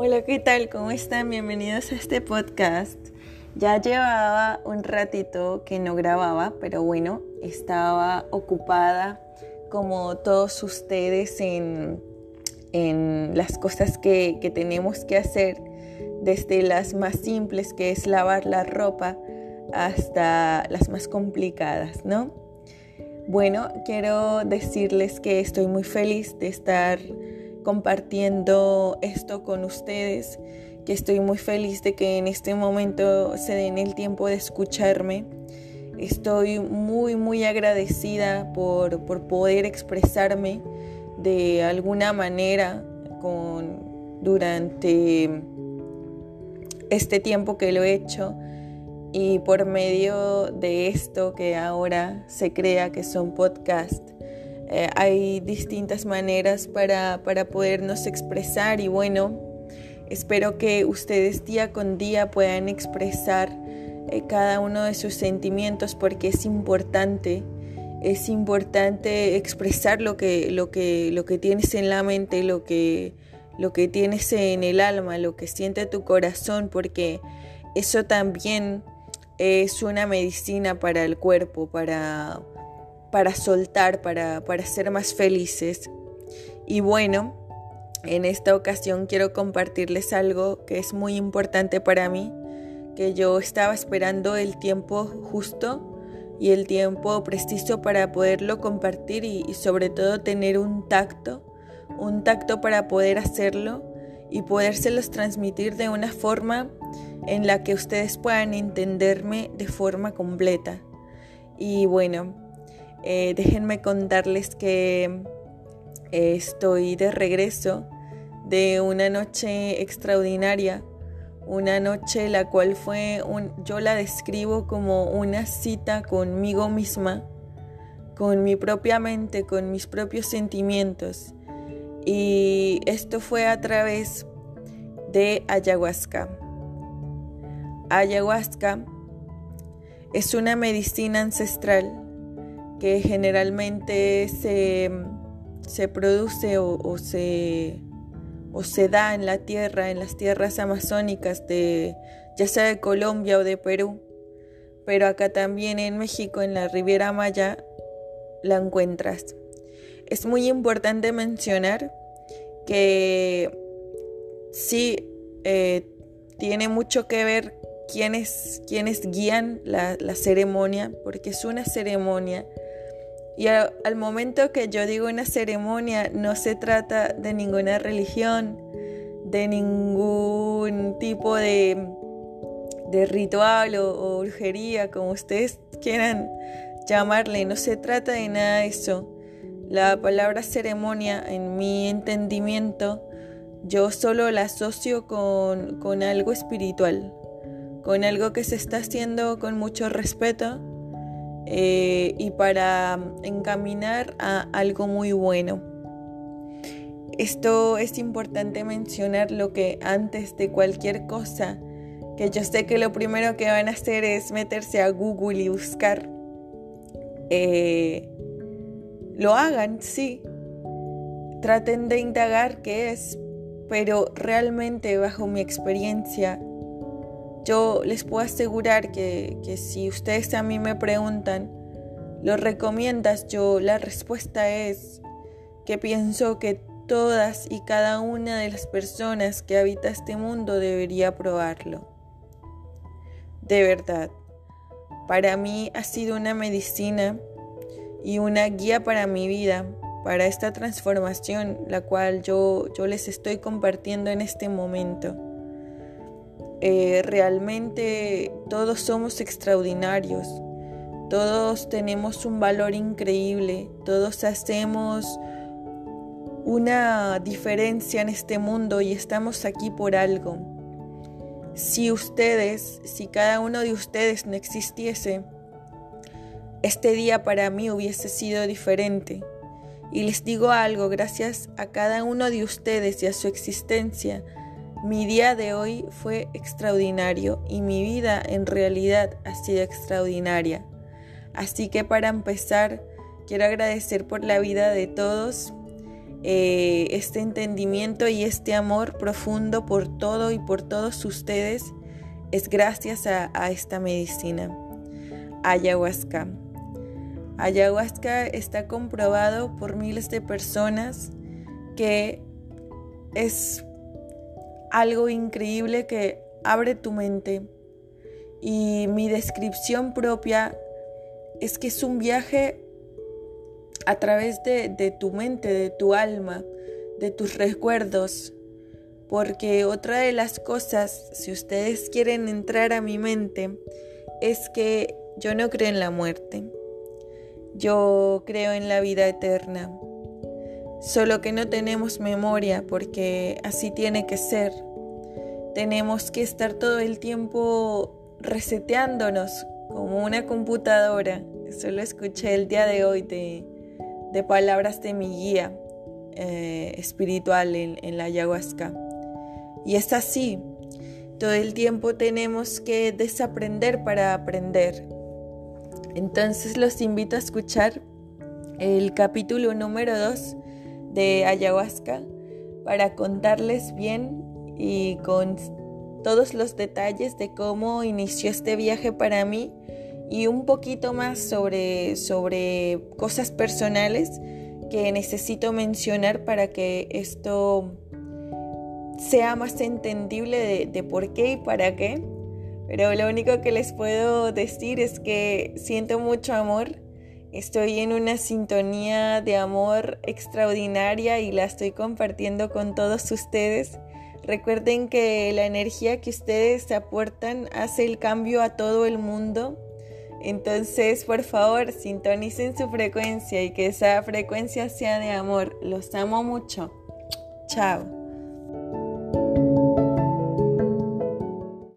Hola, ¿qué tal? ¿Cómo están? Bienvenidos a este podcast. Ya llevaba un ratito que no grababa, pero bueno, estaba ocupada como todos ustedes en, en las cosas que, que tenemos que hacer, desde las más simples, que es lavar la ropa, hasta las más complicadas, ¿no? Bueno, quiero decirles que estoy muy feliz de estar compartiendo esto con ustedes, que estoy muy feliz de que en este momento se den el tiempo de escucharme. Estoy muy, muy agradecida por, por poder expresarme de alguna manera con, durante este tiempo que lo he hecho y por medio de esto que ahora se crea que son podcasts, eh, hay distintas maneras para, para podernos expresar y bueno, espero que ustedes día con día puedan expresar eh, cada uno de sus sentimientos porque es importante. Es importante expresar lo que, lo que, lo que tienes en la mente, lo que, lo que tienes en el alma, lo que siente tu corazón, porque eso también es una medicina para el cuerpo, para, para soltar, para, para ser más felices. Y bueno, en esta ocasión quiero compartirles algo que es muy importante para mí, que yo estaba esperando el tiempo justo y el tiempo preciso para poderlo compartir y, sobre todo tener un tacto, un tacto para poder hacerlo y podérselos transmitir de una forma en la que ustedes puedan entenderme de forma completa. Y bueno, eh, déjenme contarles que eh, estoy de regreso de una noche extraordinaria, una noche la cual fue, yo la describo como una cita conmigo misma, con mi propia mente, con mis propios sentimientos. Y esto fue a través de ayahuasca. Ayahuasca es una medicina ancestral que generalmente se, se produce o, se, o se da en la tierra, en las tierras amazónicas de ya sea de Colombia o de Perú, pero acá también en México, en la Riviera Maya, la encuentras. Es muy importante mencionar que sí eh, tiene mucho que ver quienes, guían la, la ceremonia, porque es una ceremonia y al, momento que yo digo una ceremonia, no se trata de ninguna religión, de ningún tipo de, ritual o, brujería, como ustedes quieran llamarle. No se trata de nada de eso. La palabra ceremonia, en mi entendimiento, yo solo la asocio con, con algo espiritual, con algo que se está haciendo con mucho respeto eh, y para encaminar a algo muy bueno. Esto es importante mencionar lo que antes de cualquier cosa, que yo sé que lo primero que van a hacer es meterse a Google y buscar, eh, lo hagan, sí. Traten de indagar qué es, pero realmente bajo mi experiencia yo les puedo asegurar que, si ustedes a mí me preguntan, ¿lo recomiendas? Yo la respuesta es que pienso que todas y cada una de las personas que habita este mundo debería probarlo. De verdad, para mí ha sido una medicina y una guía para mi vida, para esta transformación, la cual yo, yo les estoy compartiendo en este momento. Eh, realmente todos somos extraordinarios, todos tenemos un valor increíble, todos hacemos una diferencia en este mundo y estamos aquí por algo. Si ustedes, si cada uno de ustedes no existiese, este día para mí hubiese sido diferente. Y les digo algo, gracias a cada uno de ustedes y a su existencia, mi día de hoy fue extraordinario y mi vida en realidad ha sido extraordinaria. Así que para empezar, quiero agradecer por la vida de todos eh, este entendimiento y este amor profundo por todo y por todos ustedes es gracias a, a esta medicina, ayahuasca. Ayahuasca está comprobado por miles de personas que es algo increíble que abre tu mente. Y mi descripción propia es que es un viaje a través de, tu mente, de tu alma, de tus recuerdos. Porque otra de las cosas, si ustedes quieren entrar a mi mente, es que yo no creo en la muerte. Yo creo en la vida eterna. Solo que no tenemos memoria porque así tiene que ser. Tenemos que estar todo el tiempo reseteándonos como una computadora. Eso lo escuché el día de hoy de, palabras de mi guía eh, espiritual en, en la ayahuasca. Y es así. Todo el tiempo tenemos que desaprender para aprender. Entonces los invito a escuchar el capítulo número 2 de ayahuasca para contarles bien y con todos los detalles de cómo inició este viaje para mí y un poquito más sobre, sobre cosas personales que necesito mencionar para que esto sea más entendible de, de por qué y para qué. Pero lo único que les puedo decir es que siento mucho amor Estoy en una sintonía de amor extraordinaria y la estoy compartiendo con todos ustedes. Recuerden que la energía que ustedes aportan hace el cambio a todo el mundo. Entonces, por favor, sintonicen su frecuencia y que esa frecuencia sea de amor. Los amo mucho. Chao.